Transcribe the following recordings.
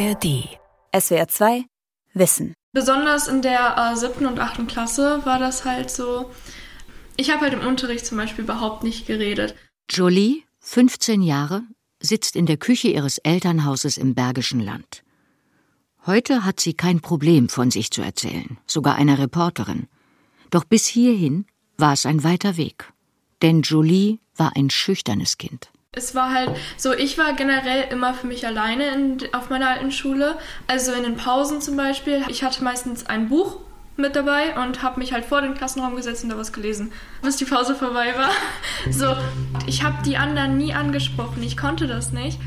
ARD. SWR 2 Wissen. Besonders in der äh, siebten und achten Klasse war das halt so. Ich habe halt im Unterricht zum Beispiel überhaupt nicht geredet. Jolie, 15 Jahre, sitzt in der Küche ihres Elternhauses im Bergischen Land. Heute hat sie kein Problem von sich zu erzählen, sogar einer Reporterin. Doch bis hierhin war es ein weiter Weg. Denn Jolie war ein schüchternes Kind. Es war halt so, ich war generell immer für mich alleine in, auf meiner alten Schule. Also in den Pausen zum Beispiel. Ich hatte meistens ein Buch mit dabei und habe mich halt vor den Klassenraum gesetzt und da was gelesen, bis die Pause vorbei war. So, ich habe die anderen nie angesprochen. Ich konnte das nicht.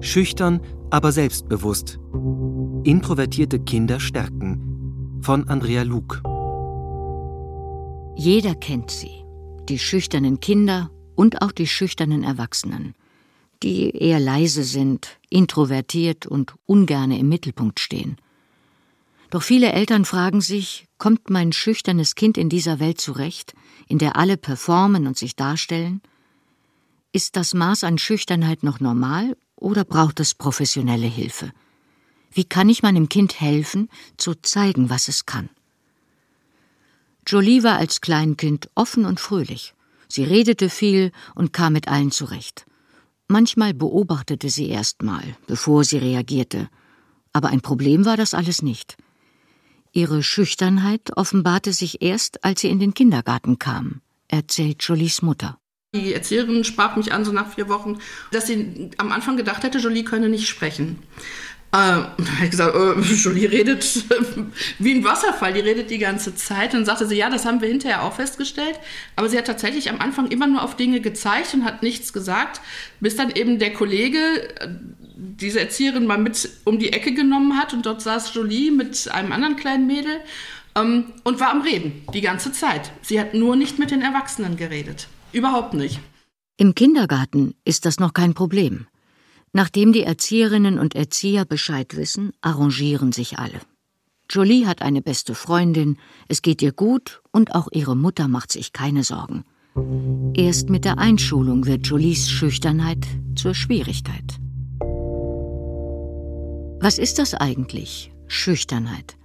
Schüchtern, aber selbstbewusst. Introvertierte Kinder stärken. Von Andrea Luke. Jeder kennt sie. Die schüchternen Kinder und auch die schüchternen Erwachsenen, die eher leise sind, introvertiert und ungerne im Mittelpunkt stehen. Doch viele Eltern fragen sich, kommt mein schüchternes Kind in dieser Welt zurecht, in der alle performen und sich darstellen? Ist das Maß an Schüchternheit noch normal oder braucht es professionelle Hilfe? Wie kann ich meinem Kind helfen, zu zeigen, was es kann? Jolie war als Kleinkind offen und fröhlich. Sie redete viel und kam mit allen zurecht. Manchmal beobachtete sie erst mal, bevor sie reagierte. Aber ein Problem war das alles nicht. Ihre Schüchternheit offenbarte sich erst, als sie in den Kindergarten kam, erzählt Jolies Mutter. Die Erzieherin sprach mich an, so nach vier Wochen, dass sie am Anfang gedacht hätte, Jolie könne nicht sprechen. Äh, da habe ich gesagt, äh, Jolie redet wie ein Wasserfall, die redet die ganze Zeit. Und dann sagte sie, ja, das haben wir hinterher auch festgestellt. Aber sie hat tatsächlich am Anfang immer nur auf Dinge gezeigt und hat nichts gesagt, bis dann eben der Kollege äh, diese Erzieherin mal mit um die Ecke genommen hat und dort saß Jolie mit einem anderen kleinen Mädel ähm, und war am Reden die ganze Zeit. Sie hat nur nicht mit den Erwachsenen geredet. Überhaupt nicht. Im Kindergarten ist das noch kein Problem. Nachdem die Erzieherinnen und Erzieher Bescheid wissen, arrangieren sich alle. Jolie hat eine beste Freundin, es geht ihr gut und auch ihre Mutter macht sich keine Sorgen. Erst mit der Einschulung wird Jolies Schüchternheit zur Schwierigkeit. Was ist das eigentlich, Schüchternheit?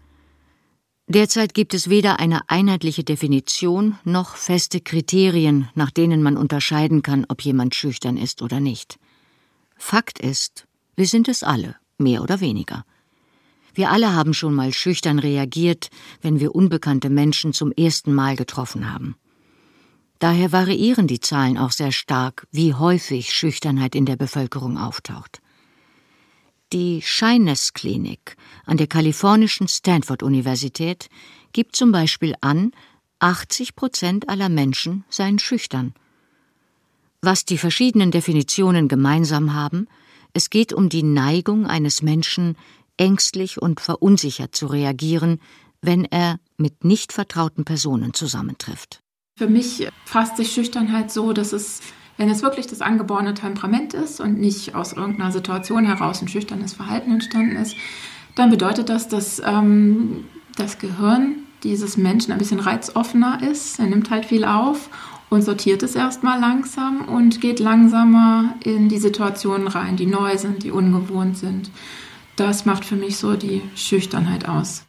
Derzeit gibt es weder eine einheitliche Definition noch feste Kriterien, nach denen man unterscheiden kann, ob jemand schüchtern ist oder nicht. Fakt ist, wir sind es alle, mehr oder weniger. Wir alle haben schon mal schüchtern reagiert, wenn wir unbekannte Menschen zum ersten Mal getroffen haben. Daher variieren die Zahlen auch sehr stark, wie häufig Schüchternheit in der Bevölkerung auftaucht. Die Shyness Klinik an der kalifornischen Stanford-Universität gibt zum Beispiel an, 80 Prozent aller Menschen seien schüchtern. Was die verschiedenen Definitionen gemeinsam haben, es geht um die Neigung eines Menschen, ängstlich und verunsichert zu reagieren, wenn er mit nicht vertrauten Personen zusammentrifft. Für mich fasst sich Schüchternheit so, dass es, wenn es wirklich das angeborene Temperament ist und nicht aus irgendeiner Situation heraus ein schüchternes Verhalten entstanden ist, dann bedeutet das, dass ähm, das Gehirn dieses Menschen ein bisschen reizoffener ist. Er nimmt halt viel auf und sortiert es erstmal langsam und geht langsamer in die Situationen rein, die neu sind, die ungewohnt sind. Das macht für mich so die Schüchternheit aus.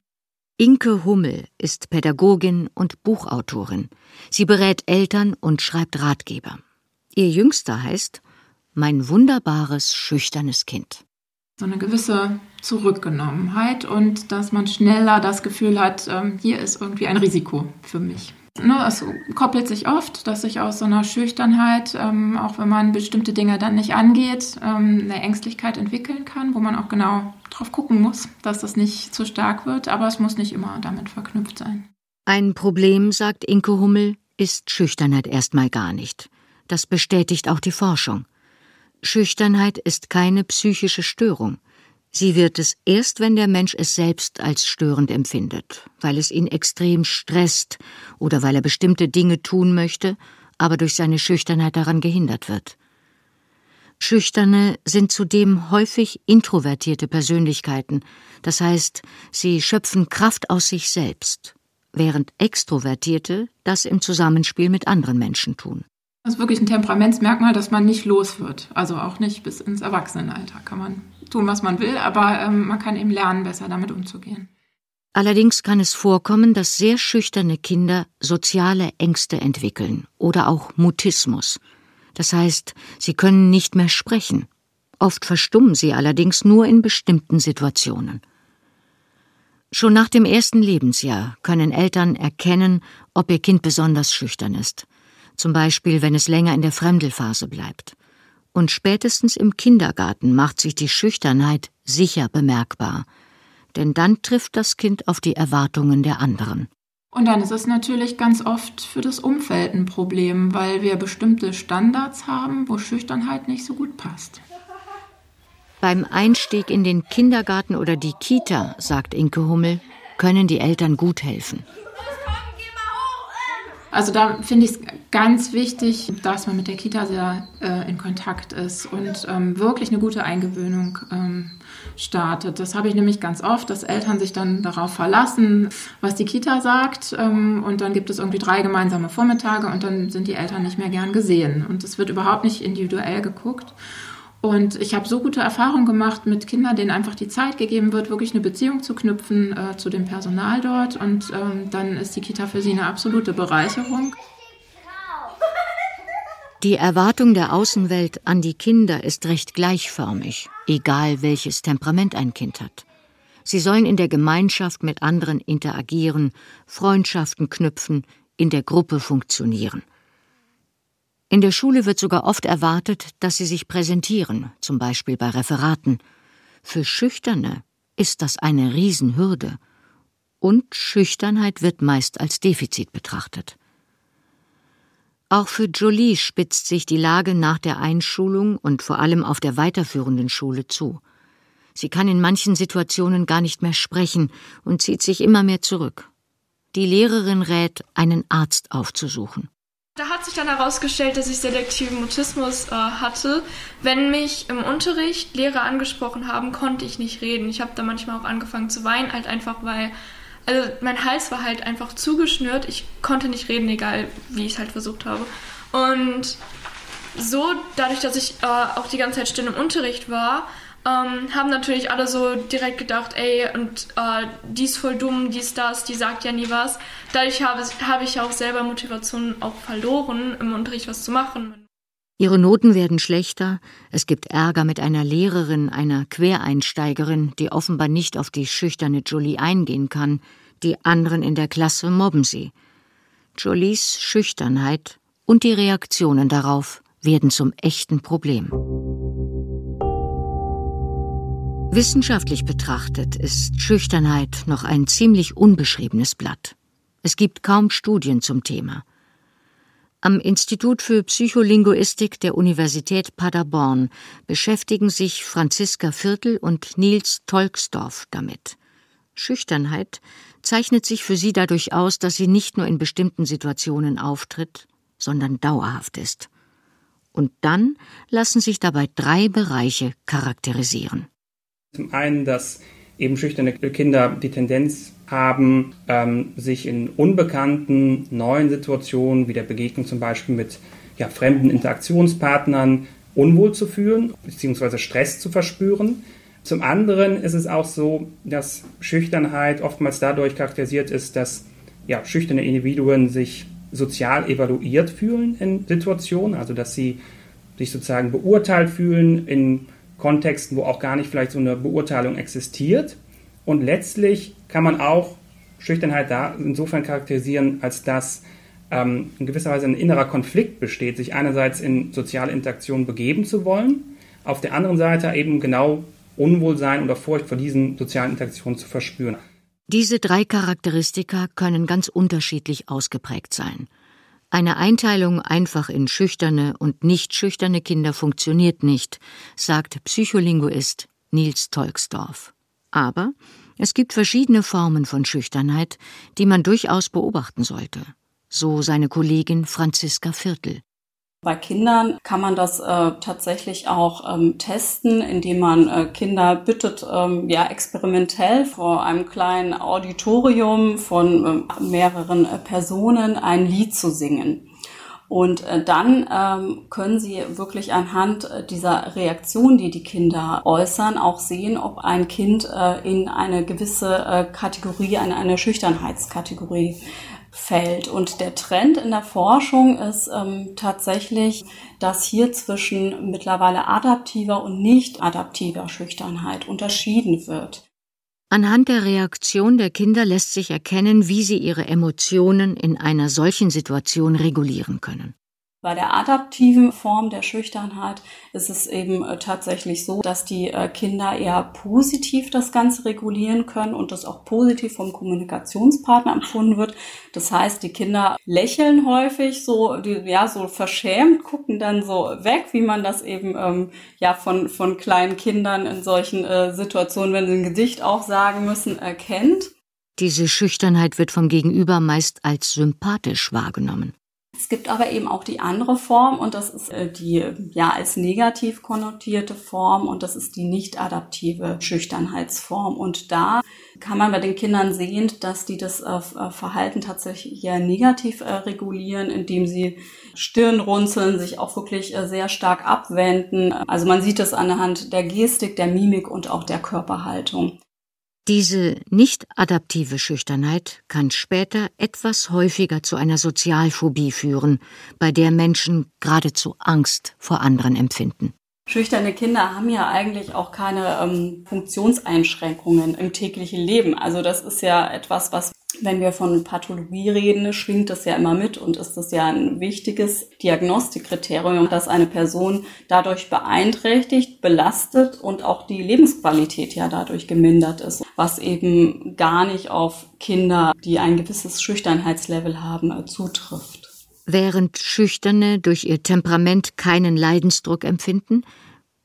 Inke Hummel ist Pädagogin und Buchautorin. Sie berät Eltern und schreibt Ratgeber. Ihr jüngster heißt Mein wunderbares, schüchternes Kind. So eine gewisse Zurückgenommenheit und dass man schneller das Gefühl hat, ähm, hier ist irgendwie ein Risiko für mich. Ne, es koppelt sich oft, dass sich aus so einer Schüchternheit, ähm, auch wenn man bestimmte Dinge dann nicht angeht, ähm, eine Ängstlichkeit entwickeln kann, wo man auch genau drauf gucken muss, dass das nicht zu stark wird, aber es muss nicht immer damit verknüpft sein. Ein Problem, sagt Inke Hummel, ist Schüchternheit erstmal gar nicht. Das bestätigt auch die Forschung. Schüchternheit ist keine psychische Störung. Sie wird es erst, wenn der Mensch es selbst als störend empfindet, weil es ihn extrem stresst oder weil er bestimmte Dinge tun möchte, aber durch seine Schüchternheit daran gehindert wird. Schüchterne sind zudem häufig introvertierte Persönlichkeiten, das heißt, sie schöpfen Kraft aus sich selbst, während Extrovertierte das im Zusammenspiel mit anderen Menschen tun. Das ist wirklich ein Temperamentsmerkmal, dass man nicht los wird. Also auch nicht bis ins Erwachsenenalter kann man tun, was man will, aber ähm, man kann eben lernen, besser damit umzugehen. Allerdings kann es vorkommen, dass sehr schüchterne Kinder soziale Ängste entwickeln oder auch Mutismus. Das heißt, sie können nicht mehr sprechen. Oft verstummen sie allerdings nur in bestimmten Situationen. Schon nach dem ersten Lebensjahr können Eltern erkennen, ob ihr Kind besonders schüchtern ist, zum Beispiel wenn es länger in der Fremdelphase bleibt. Und spätestens im Kindergarten macht sich die Schüchternheit sicher bemerkbar, denn dann trifft das Kind auf die Erwartungen der anderen. Und dann ist es natürlich ganz oft für das Umfeld ein Problem, weil wir bestimmte Standards haben, wo Schüchternheit nicht so gut passt. Beim Einstieg in den Kindergarten oder die Kita, sagt Inke Hummel, können die Eltern gut helfen. Also da finde ich es ganz wichtig, dass man mit der Kita sehr äh, in Kontakt ist und ähm, wirklich eine gute Eingewöhnung ähm, startet. Das habe ich nämlich ganz oft, dass Eltern sich dann darauf verlassen, was die Kita sagt ähm, und dann gibt es irgendwie drei gemeinsame Vormittage und dann sind die Eltern nicht mehr gern gesehen und es wird überhaupt nicht individuell geguckt. Und ich habe so gute Erfahrungen gemacht mit Kindern, denen einfach die Zeit gegeben wird, wirklich eine Beziehung zu knüpfen äh, zu dem Personal dort. Und ähm, dann ist die Kita für sie eine absolute Bereicherung. Die Erwartung der Außenwelt an die Kinder ist recht gleichförmig, egal welches Temperament ein Kind hat. Sie sollen in der Gemeinschaft mit anderen interagieren, Freundschaften knüpfen, in der Gruppe funktionieren. In der Schule wird sogar oft erwartet, dass sie sich präsentieren, zum Beispiel bei Referaten. Für Schüchterne ist das eine Riesenhürde. Und Schüchternheit wird meist als Defizit betrachtet. Auch für Jolie spitzt sich die Lage nach der Einschulung und vor allem auf der weiterführenden Schule zu. Sie kann in manchen Situationen gar nicht mehr sprechen und zieht sich immer mehr zurück. Die Lehrerin rät, einen Arzt aufzusuchen. Da hat sich dann herausgestellt, dass ich selektiven Mutismus äh, hatte. Wenn mich im Unterricht Lehrer angesprochen haben, konnte ich nicht reden. Ich habe da manchmal auch angefangen zu weinen, halt einfach weil, also mein Hals war halt einfach zugeschnürt. Ich konnte nicht reden, egal wie ich es halt versucht habe. Und so, dadurch, dass ich äh, auch die ganze Zeit still im Unterricht war, ähm, haben natürlich alle so direkt gedacht, ey, und äh, die ist voll dumm, die ist das, die sagt ja nie was. Dadurch habe, habe ich auch selber Motivation auch verloren, im Unterricht was zu machen. Ihre Noten werden schlechter, es gibt Ärger mit einer Lehrerin, einer Quereinsteigerin, die offenbar nicht auf die schüchterne Jolie eingehen kann, die anderen in der Klasse mobben sie. Jolies Schüchternheit und die Reaktionen darauf werden zum echten Problem. Wissenschaftlich betrachtet ist Schüchternheit noch ein ziemlich unbeschriebenes Blatt. Es gibt kaum Studien zum Thema. Am Institut für Psycholinguistik der Universität Paderborn beschäftigen sich Franziska Viertel und Nils Tolksdorf damit. Schüchternheit zeichnet sich für sie dadurch aus, dass sie nicht nur in bestimmten Situationen auftritt, sondern dauerhaft ist. Und dann lassen sich dabei drei Bereiche charakterisieren. Zum einen, dass eben schüchterne Kinder die Tendenz haben, ähm, sich in unbekannten, neuen Situationen, wie der Begegnung zum Beispiel mit ja, fremden Interaktionspartnern, unwohl zu fühlen bzw. Stress zu verspüren. Zum anderen ist es auch so, dass Schüchternheit oftmals dadurch charakterisiert ist, dass ja, schüchterne Individuen sich sozial evaluiert fühlen in Situationen, also dass sie sich sozusagen beurteilt fühlen in Kontexten, wo auch gar nicht vielleicht so eine Beurteilung existiert. Und letztlich kann man auch Schüchternheit da insofern charakterisieren, als dass ähm, in gewisser Weise ein innerer Konflikt besteht, sich einerseits in soziale Interaktion begeben zu wollen, auf der anderen Seite eben genau Unwohlsein oder Furcht vor diesen sozialen Interaktionen zu verspüren. Diese drei Charakteristika können ganz unterschiedlich ausgeprägt sein. Eine Einteilung einfach in schüchterne und nicht schüchterne Kinder funktioniert nicht, sagt Psycholinguist Nils Tolksdorf. Aber es gibt verschiedene Formen von Schüchternheit, die man durchaus beobachten sollte. So seine Kollegin Franziska Viertel. Bei Kindern kann man das äh, tatsächlich auch ähm, testen, indem man äh, Kinder bittet, ähm, ja experimentell vor einem kleinen Auditorium von äh, mehreren Personen ein Lied zu singen. Und äh, dann ähm, können Sie wirklich anhand äh, dieser Reaktion, die die Kinder äußern, auch sehen, ob ein Kind äh, in eine gewisse äh, Kategorie, in eine Schüchternheitskategorie fällt. Und der Trend in der Forschung ist ähm, tatsächlich, dass hier zwischen mittlerweile adaptiver und nicht adaptiver Schüchternheit unterschieden wird. Anhand der Reaktion der Kinder lässt sich erkennen, wie sie ihre Emotionen in einer solchen Situation regulieren können. Bei der adaptiven Form der Schüchternheit ist es eben äh, tatsächlich so, dass die äh, Kinder eher positiv das Ganze regulieren können und das auch positiv vom Kommunikationspartner empfunden wird. Das heißt, die Kinder lächeln häufig so, die, ja, so verschämt, gucken dann so weg, wie man das eben ähm, ja von, von kleinen Kindern in solchen äh, Situationen, wenn sie ein Gedicht auch sagen müssen, erkennt. Diese Schüchternheit wird vom Gegenüber meist als sympathisch wahrgenommen. Es gibt aber eben auch die andere Form und das ist äh, die ja als negativ konnotierte Form und das ist die nicht adaptive Schüchternheitsform. Und da kann man bei den Kindern sehen, dass die das äh, äh, Verhalten tatsächlich eher negativ regulieren, indem sie Stirn runzeln, sich auch wirklich sehr stark abwenden. Also man sieht es anhand der Gestik, der Mimik und auch der Körperhaltung. Diese nicht adaptive Schüchternheit kann später etwas häufiger zu einer Sozialphobie führen, bei der Menschen geradezu Angst vor anderen empfinden. Schüchterne Kinder haben ja eigentlich auch keine ähm, Funktionseinschränkungen im täglichen Leben. Also das ist ja etwas, was wenn wir von Pathologie reden, schwingt das ja immer mit und ist das ja ein wichtiges Diagnostikkriterium, dass eine Person dadurch beeinträchtigt, belastet und auch die Lebensqualität ja dadurch gemindert ist, was eben gar nicht auf Kinder, die ein gewisses Schüchternheitslevel haben, zutrifft. Während Schüchterne durch ihr Temperament keinen Leidensdruck empfinden,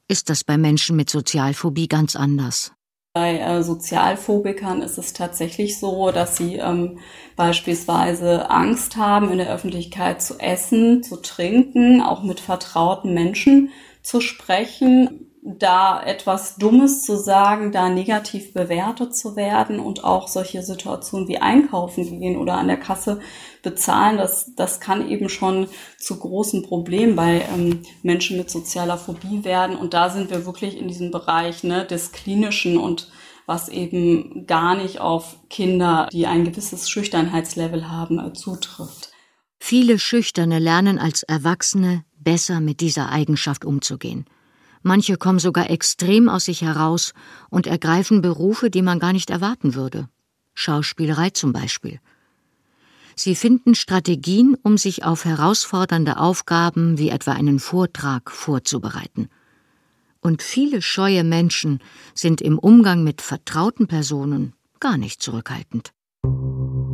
ist das bei Menschen mit Sozialphobie ganz anders. Bei äh, Sozialphobikern ist es tatsächlich so, dass sie ähm, beispielsweise Angst haben, in der Öffentlichkeit zu essen, zu trinken, auch mit vertrauten Menschen zu sprechen, da etwas Dummes zu sagen, da negativ bewertet zu werden und auch solche Situationen wie einkaufen gehen oder an der Kasse bezahlen, das, das kann eben schon zu großen Problemen bei ähm, Menschen mit sozialer Phobie werden. Und da sind wir wirklich in diesem Bereich ne, des Klinischen und was eben gar nicht auf Kinder, die ein gewisses Schüchternheitslevel haben, äh, zutrifft. Viele Schüchterne lernen als Erwachsene besser mit dieser Eigenschaft umzugehen. Manche kommen sogar extrem aus sich heraus und ergreifen Berufe, die man gar nicht erwarten würde. Schauspielerei zum Beispiel. Sie finden Strategien, um sich auf herausfordernde Aufgaben wie etwa einen Vortrag vorzubereiten. Und viele scheue Menschen sind im Umgang mit vertrauten Personen gar nicht zurückhaltend.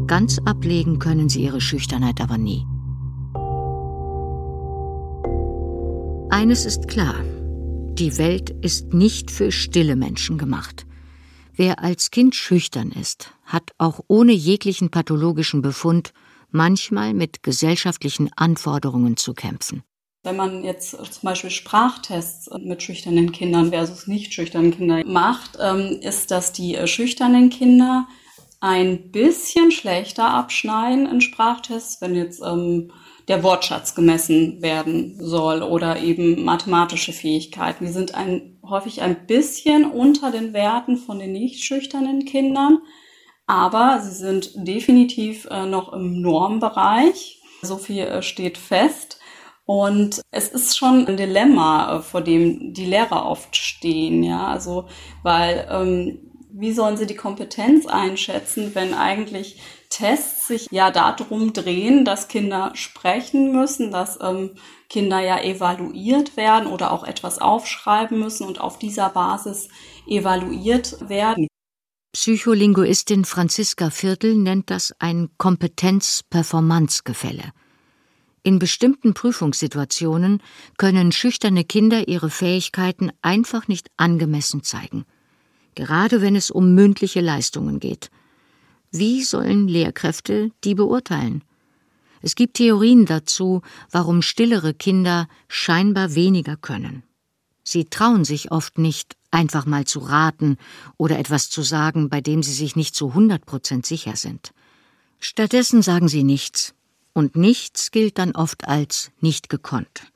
Ganz ablegen können sie ihre Schüchternheit aber nie. Eines ist klar, die Welt ist nicht für stille Menschen gemacht. Wer als Kind schüchtern ist, hat auch ohne jeglichen pathologischen Befund manchmal mit gesellschaftlichen Anforderungen zu kämpfen. Wenn man jetzt zum Beispiel Sprachtests mit schüchternen Kindern versus nicht schüchternen Kindern macht, ähm, ist, dass die äh, schüchternen Kinder ein bisschen schlechter abschneiden in Sprachtests, wenn jetzt ähm, der Wortschatz gemessen werden soll oder eben mathematische Fähigkeiten. Die sind ein, häufig ein bisschen unter den Werten von den nicht schüchternen Kindern, aber sie sind definitiv äh, noch im Normbereich. So viel äh, steht fest. Und es ist schon ein Dilemma, äh, vor dem die Lehrer oft stehen, ja, also weil ähm, wie sollen sie die Kompetenz einschätzen, wenn eigentlich Tests sich ja darum drehen, dass Kinder sprechen müssen, dass ähm, Kinder ja evaluiert werden oder auch etwas aufschreiben müssen und auf dieser Basis evaluiert werden. Psycholinguistin Franziska Viertel nennt das ein Kompetenz-Performanz-Gefälle. In bestimmten Prüfungssituationen können schüchterne Kinder ihre Fähigkeiten einfach nicht angemessen zeigen, gerade wenn es um mündliche Leistungen geht. Wie sollen Lehrkräfte die beurteilen? Es gibt Theorien dazu, warum stillere Kinder scheinbar weniger können. Sie trauen sich oft nicht, einfach mal zu raten oder etwas zu sagen, bei dem sie sich nicht zu hundert Prozent sicher sind. Stattdessen sagen sie nichts Und nichts gilt dann oft als nicht gekonnt.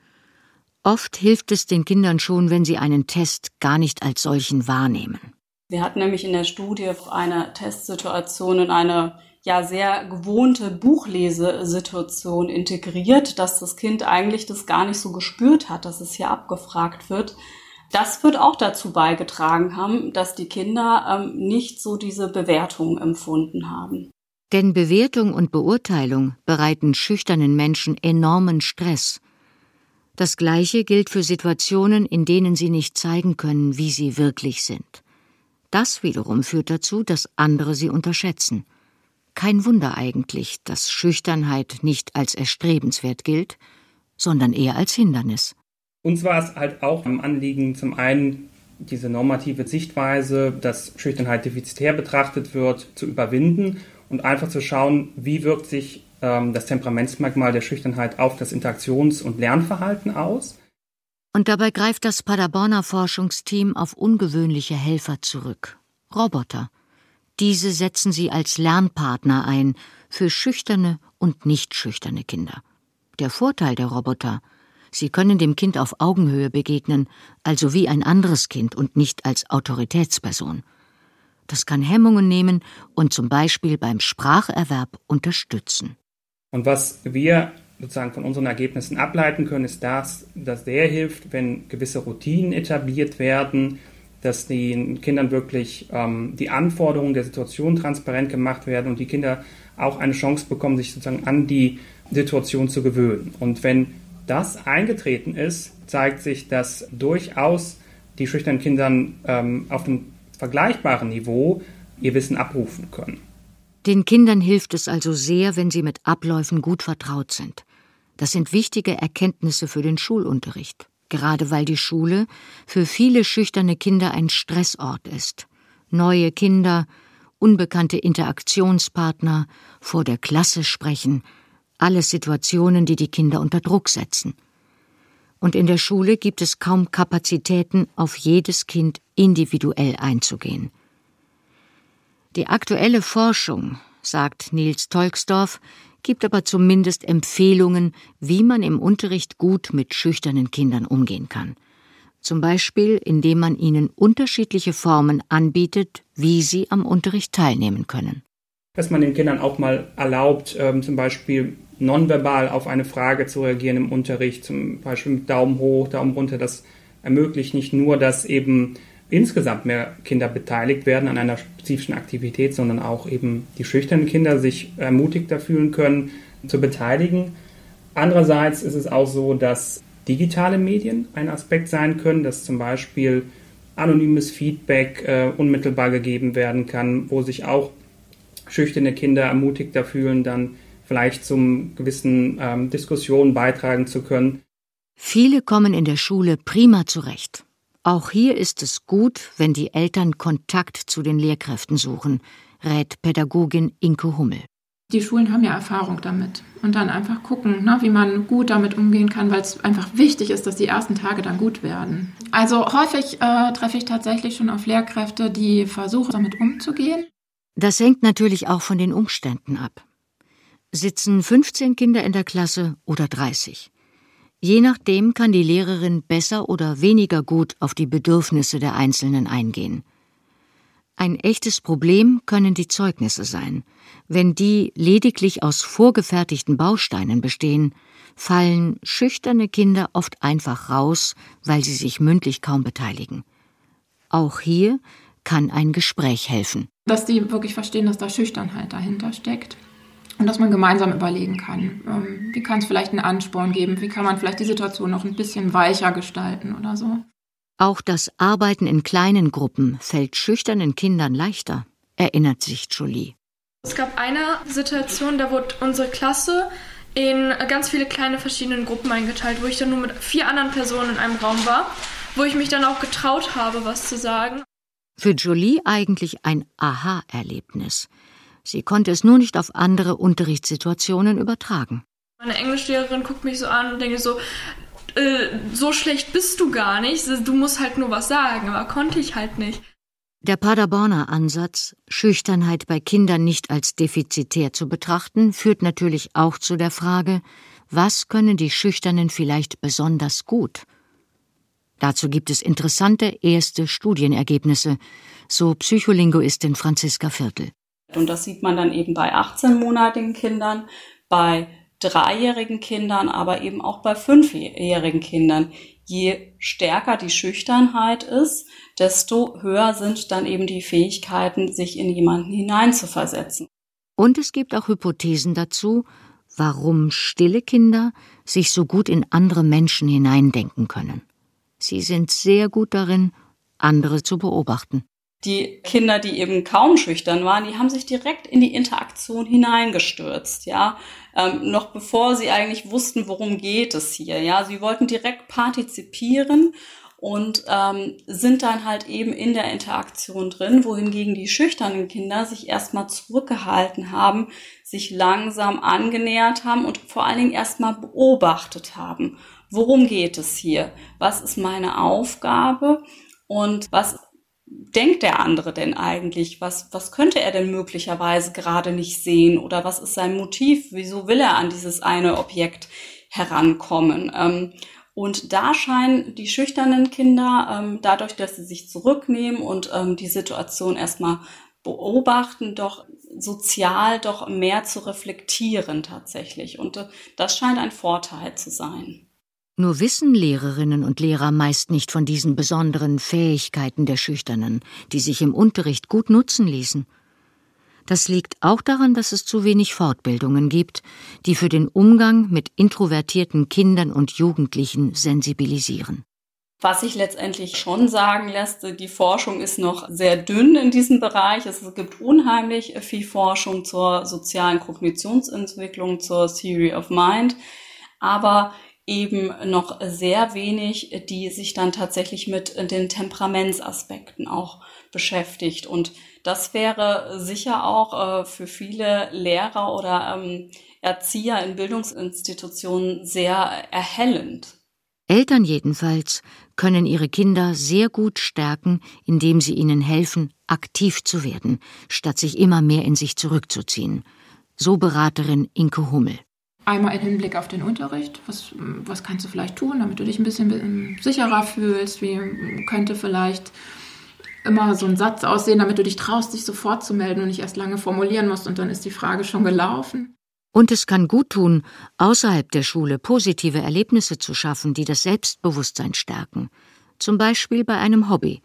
Oft hilft es den Kindern schon, wenn sie einen Test gar nicht als solchen wahrnehmen. Wir hatten nämlich in der Studie eine Testsituation in eine ja sehr gewohnte Buchlesesituation integriert, dass das Kind eigentlich das gar nicht so gespürt hat, dass es hier abgefragt wird. Das wird auch dazu beigetragen haben, dass die Kinder ähm, nicht so diese Bewertung empfunden haben. Denn Bewertung und Beurteilung bereiten schüchternen Menschen enormen Stress. Das Gleiche gilt für Situationen, in denen sie nicht zeigen können, wie sie wirklich sind. Das wiederum führt dazu, dass andere sie unterschätzen. Kein Wunder eigentlich, dass Schüchternheit nicht als erstrebenswert gilt, sondern eher als Hindernis. Uns war es halt auch am Anliegen, zum einen diese normative Sichtweise, dass Schüchternheit defizitär betrachtet wird, zu überwinden und einfach zu schauen, wie wirkt sich ähm, das Temperamentsmerkmal der Schüchternheit auf das Interaktions- und Lernverhalten aus. Und dabei greift das Paderborner Forschungsteam auf ungewöhnliche Helfer zurück. Roboter, diese setzen sie als Lernpartner ein für schüchterne und nicht schüchterne Kinder. Der Vorteil der Roboter Sie können dem Kind auf Augenhöhe begegnen, also wie ein anderes Kind und nicht als Autoritätsperson. Das kann Hemmungen nehmen und zum Beispiel beim Spracherwerb unterstützen. Und was wir sozusagen von unseren Ergebnissen ableiten können, ist das, dass sehr hilft, wenn gewisse Routinen etabliert werden, dass den Kindern wirklich ähm, die Anforderungen der Situation transparent gemacht werden und die Kinder auch eine Chance bekommen, sich sozusagen an die Situation zu gewöhnen. Und wenn das eingetreten ist, zeigt sich, dass durchaus die schüchternen Kinder ähm, auf einem vergleichbaren Niveau ihr Wissen abrufen können. Den Kindern hilft es also sehr, wenn sie mit Abläufen gut vertraut sind. Das sind wichtige Erkenntnisse für den Schulunterricht gerade weil die Schule für viele schüchterne Kinder ein Stressort ist. Neue Kinder, unbekannte Interaktionspartner, vor der Klasse sprechen, alles Situationen, die die Kinder unter Druck setzen. Und in der Schule gibt es kaum Kapazitäten, auf jedes Kind individuell einzugehen. Die aktuelle Forschung, sagt Nils Tolksdorf, gibt aber zumindest Empfehlungen, wie man im Unterricht gut mit schüchternen Kindern umgehen kann. Zum Beispiel, indem man ihnen unterschiedliche Formen anbietet, wie sie am Unterricht teilnehmen können. Dass man den Kindern auch mal erlaubt, ähm, zum Beispiel nonverbal auf eine Frage zu reagieren im Unterricht, zum Beispiel mit Daumen hoch, Daumen runter. Das ermöglicht nicht nur, dass eben insgesamt mehr Kinder beteiligt werden an einer spezifischen Aktivität, sondern auch eben die schüchternen Kinder sich ermutigter fühlen können, zu beteiligen. Andererseits ist es auch so, dass digitale Medien ein Aspekt sein können, dass zum Beispiel anonymes Feedback äh, unmittelbar gegeben werden kann, wo sich auch schüchterne Kinder ermutigter fühlen, dann vielleicht zum gewissen ähm, Diskussionen beitragen zu können. Viele kommen in der Schule prima zurecht. Auch hier ist es gut, wenn die Eltern Kontakt zu den Lehrkräften suchen, rät Pädagogin Inke Hummel. Die Schulen haben ja Erfahrung damit und dann einfach gucken, ne, wie man gut damit umgehen kann, weil es einfach wichtig ist, dass die ersten Tage dann gut werden. Also häufig äh, treffe ich tatsächlich schon auf Lehrkräfte, die versuchen, damit umzugehen. Das hängt natürlich auch von den Umständen ab. Sitzen 15 Kinder in der Klasse oder 30? Je nachdem kann die Lehrerin besser oder weniger gut auf die Bedürfnisse der Einzelnen eingehen. Ein echtes Problem können die Zeugnisse sein. Wenn die lediglich aus vorgefertigten Bausteinen bestehen, fallen schüchterne Kinder oft einfach raus, weil sie sich mündlich kaum beteiligen. Auch hier kann ein Gespräch helfen. Dass die wirklich verstehen, dass da Schüchternheit dahinter steckt und dass man gemeinsam überlegen kann, ähm, wie kann es vielleicht einen Ansporn geben, wie kann man vielleicht die Situation noch ein bisschen weicher gestalten oder so. Auch das Arbeiten in kleinen Gruppen fällt schüchternen Kindern leichter, erinnert sich Jolie. Es gab eine Situation, da wurde unsere Klasse in ganz viele kleine verschiedene Gruppen eingeteilt, wo ich dann nur mit vier anderen Personen in einem Raum war, wo ich mich dann auch getraut habe, was zu sagen. Für Jolie eigentlich ein Aha-Erlebnis. Sie konnte es nur nicht auf andere Unterrichtssituationen übertragen. Meine Englischlehrerin guckt mich so an und denkt so, äh, so schlecht bist du gar nicht. Du musst halt nur was sagen, aber konnte ich halt nicht. Der Paderborner Ansatz, Schüchternheit bei Kindern nicht als defizitär zu betrachten, führt natürlich auch zu der Frage, was können die Schüchternen vielleicht besonders gut? Dazu gibt es interessante erste Studienergebnisse, so Psycholinguistin Franziska Viertel. Und das sieht man dann eben bei 18-monatigen Kindern, bei dreijährigen Kindern, aber eben auch bei fünfjährigen Kindern. Je stärker die Schüchternheit ist, desto höher sind dann eben die Fähigkeiten, sich in jemanden hineinzuversetzen. Und es gibt auch Hypothesen dazu, warum stille Kinder sich so gut in andere Menschen hineindenken können. Sie sind sehr gut darin, andere zu beobachten. Die Kinder, die eben kaum schüchtern waren, die haben sich direkt in die Interaktion hineingestürzt, ja, ähm, noch bevor sie eigentlich wussten, worum geht es hier, ja. Sie wollten direkt partizipieren und ähm, sind dann halt eben in der Interaktion drin, wohingegen die schüchternen Kinder sich erstmal zurückgehalten haben, sich langsam angenähert haben und vor allen Dingen erstmal beobachtet haben. Worum geht es hier? Was ist meine Aufgabe? Und was denkt der andere denn eigentlich? Was, was könnte er denn möglicherweise gerade nicht sehen? Oder was ist sein Motiv? Wieso will er an dieses eine Objekt herankommen? Ähm, und da scheinen die schüchternen Kinder, ähm, dadurch, dass sie sich zurücknehmen und ähm, die Situation erstmal beobachten, doch sozial doch mehr zu reflektieren tatsächlich. Und äh, das scheint ein Vorteil zu sein. Nur wissen Lehrerinnen und Lehrer meist nicht von diesen besonderen Fähigkeiten der Schüchternen, die sich im Unterricht gut nutzen ließen. Das liegt auch daran, dass es zu wenig Fortbildungen gibt, die für den Umgang mit introvertierten Kindern und Jugendlichen sensibilisieren. Was sich letztendlich schon sagen lässt, die Forschung ist noch sehr dünn in diesem Bereich. Es gibt unheimlich viel Forschung zur sozialen Kognitionsentwicklung, zur Theory of Mind. Aber eben noch sehr wenig, die sich dann tatsächlich mit den Temperamentsaspekten auch beschäftigt. Und das wäre sicher auch äh, für viele Lehrer oder ähm, Erzieher in Bildungsinstitutionen sehr erhellend. Eltern jedenfalls können ihre Kinder sehr gut stärken, indem sie ihnen helfen, aktiv zu werden, statt sich immer mehr in sich zurückzuziehen. So Beraterin Inke Hummel. Einmal im Hinblick auf den Unterricht. Was, was kannst du vielleicht tun, damit du dich ein bisschen sicherer fühlst? Wie könnte vielleicht immer so ein Satz aussehen, damit du dich traust, dich sofort zu melden und nicht erst lange formulieren musst und dann ist die Frage schon gelaufen? Und es kann gut tun, außerhalb der Schule positive Erlebnisse zu schaffen, die das Selbstbewusstsein stärken. Zum Beispiel bei einem Hobby.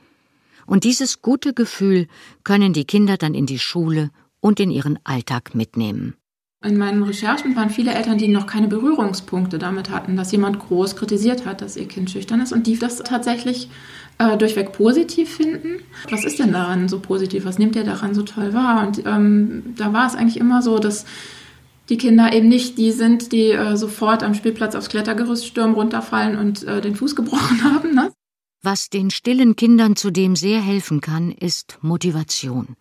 Und dieses gute Gefühl können die Kinder dann in die Schule und in ihren Alltag mitnehmen. In meinen Recherchen waren viele Eltern, die noch keine Berührungspunkte damit hatten, dass jemand groß kritisiert hat, dass ihr Kind schüchtern ist und die das tatsächlich äh, durchweg positiv finden. Was ist denn daran so positiv? Was nimmt ihr daran so toll wahr? Und ähm, da war es eigentlich immer so, dass die Kinder eben nicht die sind, die äh, sofort am Spielplatz aufs Klettergerüst stürmen, runterfallen und äh, den Fuß gebrochen haben. Ne? Was den stillen Kindern zudem sehr helfen kann, ist Motivation.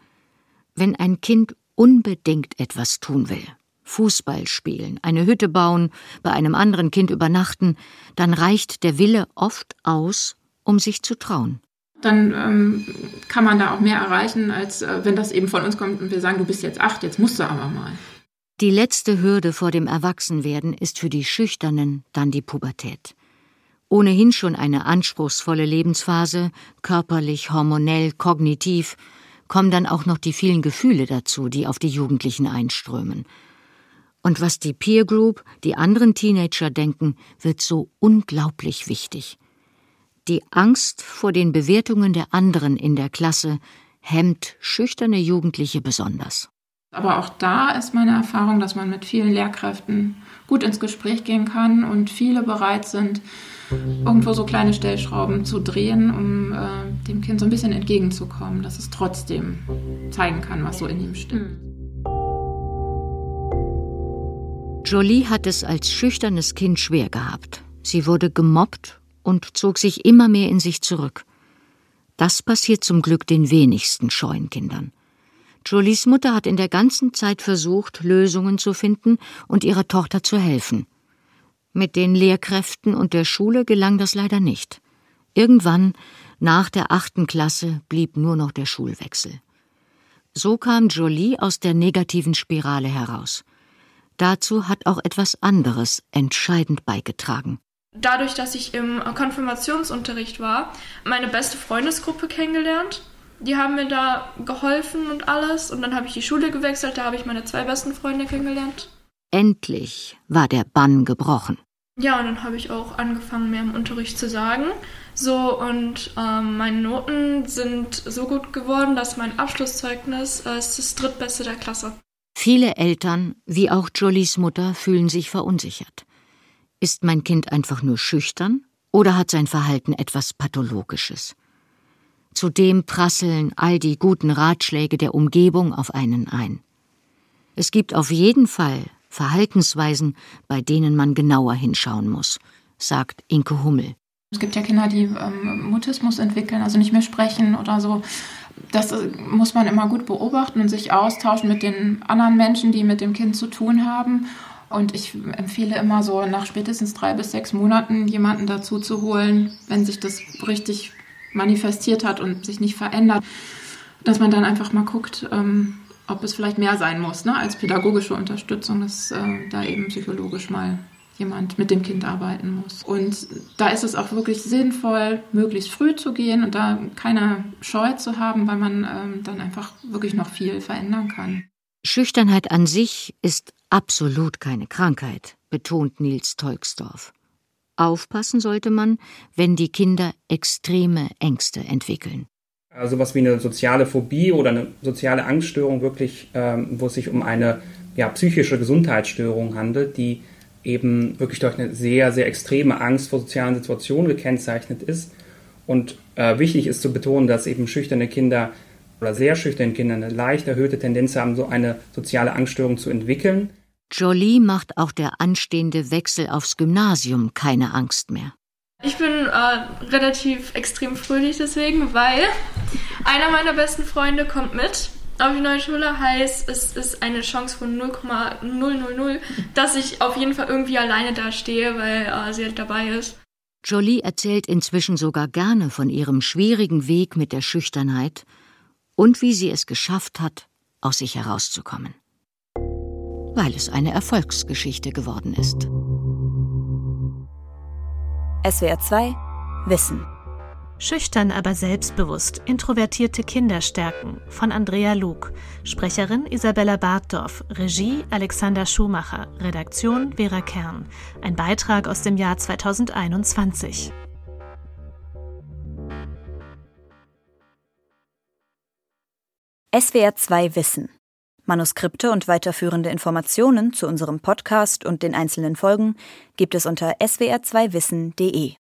Wenn ein Kind unbedingt etwas tun will, Fußball spielen, eine Hütte bauen, bei einem anderen Kind übernachten, dann reicht der Wille oft aus, um sich zu trauen. Dann ähm, kann man da auch mehr erreichen, als äh, wenn das eben von uns kommt und wir sagen, du bist jetzt acht, jetzt musst du aber mal. Die letzte Hürde vor dem Erwachsenwerden ist für die Schüchternen dann die Pubertät. Ohnehin schon eine anspruchsvolle Lebensphase, körperlich, hormonell, kognitiv, kommen dann auch noch die vielen Gefühle dazu, die auf die Jugendlichen einströmen. Und was die Peer Group, die anderen Teenager denken, wird so unglaublich wichtig. Die Angst vor den Bewertungen der anderen in der Klasse hemmt schüchterne Jugendliche besonders. Aber auch da ist meine Erfahrung, dass man mit vielen Lehrkräften gut ins Gespräch gehen kann und viele bereit sind, irgendwo so kleine Stellschrauben zu drehen, um äh, dem Kind so ein bisschen entgegenzukommen, dass es trotzdem zeigen kann, was so in ihm stimmt. Jolie hat es als schüchternes Kind schwer gehabt. Sie wurde gemobbt und zog sich immer mehr in sich zurück. Das passiert zum Glück den wenigsten scheuen Kindern. Jolies Mutter hat in der ganzen Zeit versucht, Lösungen zu finden und ihrer Tochter zu helfen. Mit den Lehrkräften und der Schule gelang das leider nicht. Irgendwann Nach der achten Klasse blieb nur noch der Schulwechsel. So kam Jolie aus der negativen Spirale heraus. Dazu hat auch etwas anderes entscheidend beigetragen. Dadurch, dass ich im Konfirmationsunterricht war, meine beste Freundesgruppe kennengelernt. Die haben mir da geholfen und alles. Und dann habe ich die Schule gewechselt, da habe ich meine zwei besten Freunde kennengelernt. Endlich war der Bann gebrochen. Ja, und dann habe ich auch angefangen, mehr im Unterricht zu sagen. So, und ähm, meine Noten sind so gut geworden, dass mein Abschlusszeugnis äh, ist das drittbeste der Klasse. Viele Eltern, wie auch Jolies Mutter, fühlen sich verunsichert. Ist mein Kind einfach nur schüchtern oder hat sein Verhalten etwas Pathologisches? Zudem prasseln all die guten Ratschläge der Umgebung auf einen ein. Es gibt auf jeden Fall Verhaltensweisen, bei denen man genauer hinschauen muss, sagt Inke Hummel. Es gibt ja Kinder, die ähm, Mutismus entwickeln, also nicht mehr sprechen oder so. Das muss man immer gut beobachten und sich austauschen mit den anderen Menschen, die mit dem Kind zu tun haben. Und ich empfehle immer so nach spätestens drei bis sechs Monaten jemanden dazu zu holen, wenn sich das richtig manifestiert hat und sich nicht verändert, dass man dann einfach mal guckt, ähm, ob es vielleicht mehr sein muss, ne, als pädagogische Unterstützung, dass äh, da eben psychologisch mal jemand mit dem Kind arbeiten muss. Und da ist es auch wirklich sinnvoll, möglichst früh zu gehen und da keine Scheu zu haben, weil man ähm, dann einfach wirklich noch viel verändern kann. Schüchternheit an sich ist absolut keine Krankheit, betont Nils Teugsdorf. Aufpassen sollte man, wenn die Kinder extreme Ängste entwickeln also sowas wie eine soziale Phobie oder eine soziale Angststörung wirklich, ähm, wo es sich um eine ja, psychische Gesundheitsstörung handelt, die eben wirklich durch eine sehr, sehr extreme Angst vor sozialen Situationen gekennzeichnet ist. Und äh, wichtig ist zu betonen, dass eben schüchterne Kinder oder sehr schüchterne Kinder eine leicht erhöhte Tendenz haben, so eine soziale Angststörung zu entwickeln. Jolie macht auch der anstehende Wechsel aufs Gymnasium keine Angst mehr. Ich bin äh, relativ extrem fröhlich deswegen, weil einer meiner besten Freunde kommt mit auf die neue Schule. Heißt, es ist eine Chance von 0,000, dass ich auf jeden Fall irgendwie alleine da stehe, weil äh, sie halt dabei ist. Jolie erzählt inzwischen sogar gerne von ihrem schwierigen Weg mit der Schüchternheit und wie sie es geschafft hat, aus sich herauszukommen. Weil es eine Erfolgsgeschichte geworden ist. SWR 2 Wissen. Schüchtern, aber selbstbewusst, introvertierte Kinder stärken von Andrea Luke. Sprecherin Isabella Bartdorf, Regie Alexander Schumacher, Redaktion Vera Kern. Ein Beitrag aus dem Jahr 2021. SWR 2 Wissen. Manuskripte und weiterführende Informationen zu unserem Podcast und den einzelnen Folgen gibt es unter swr2wissen.de.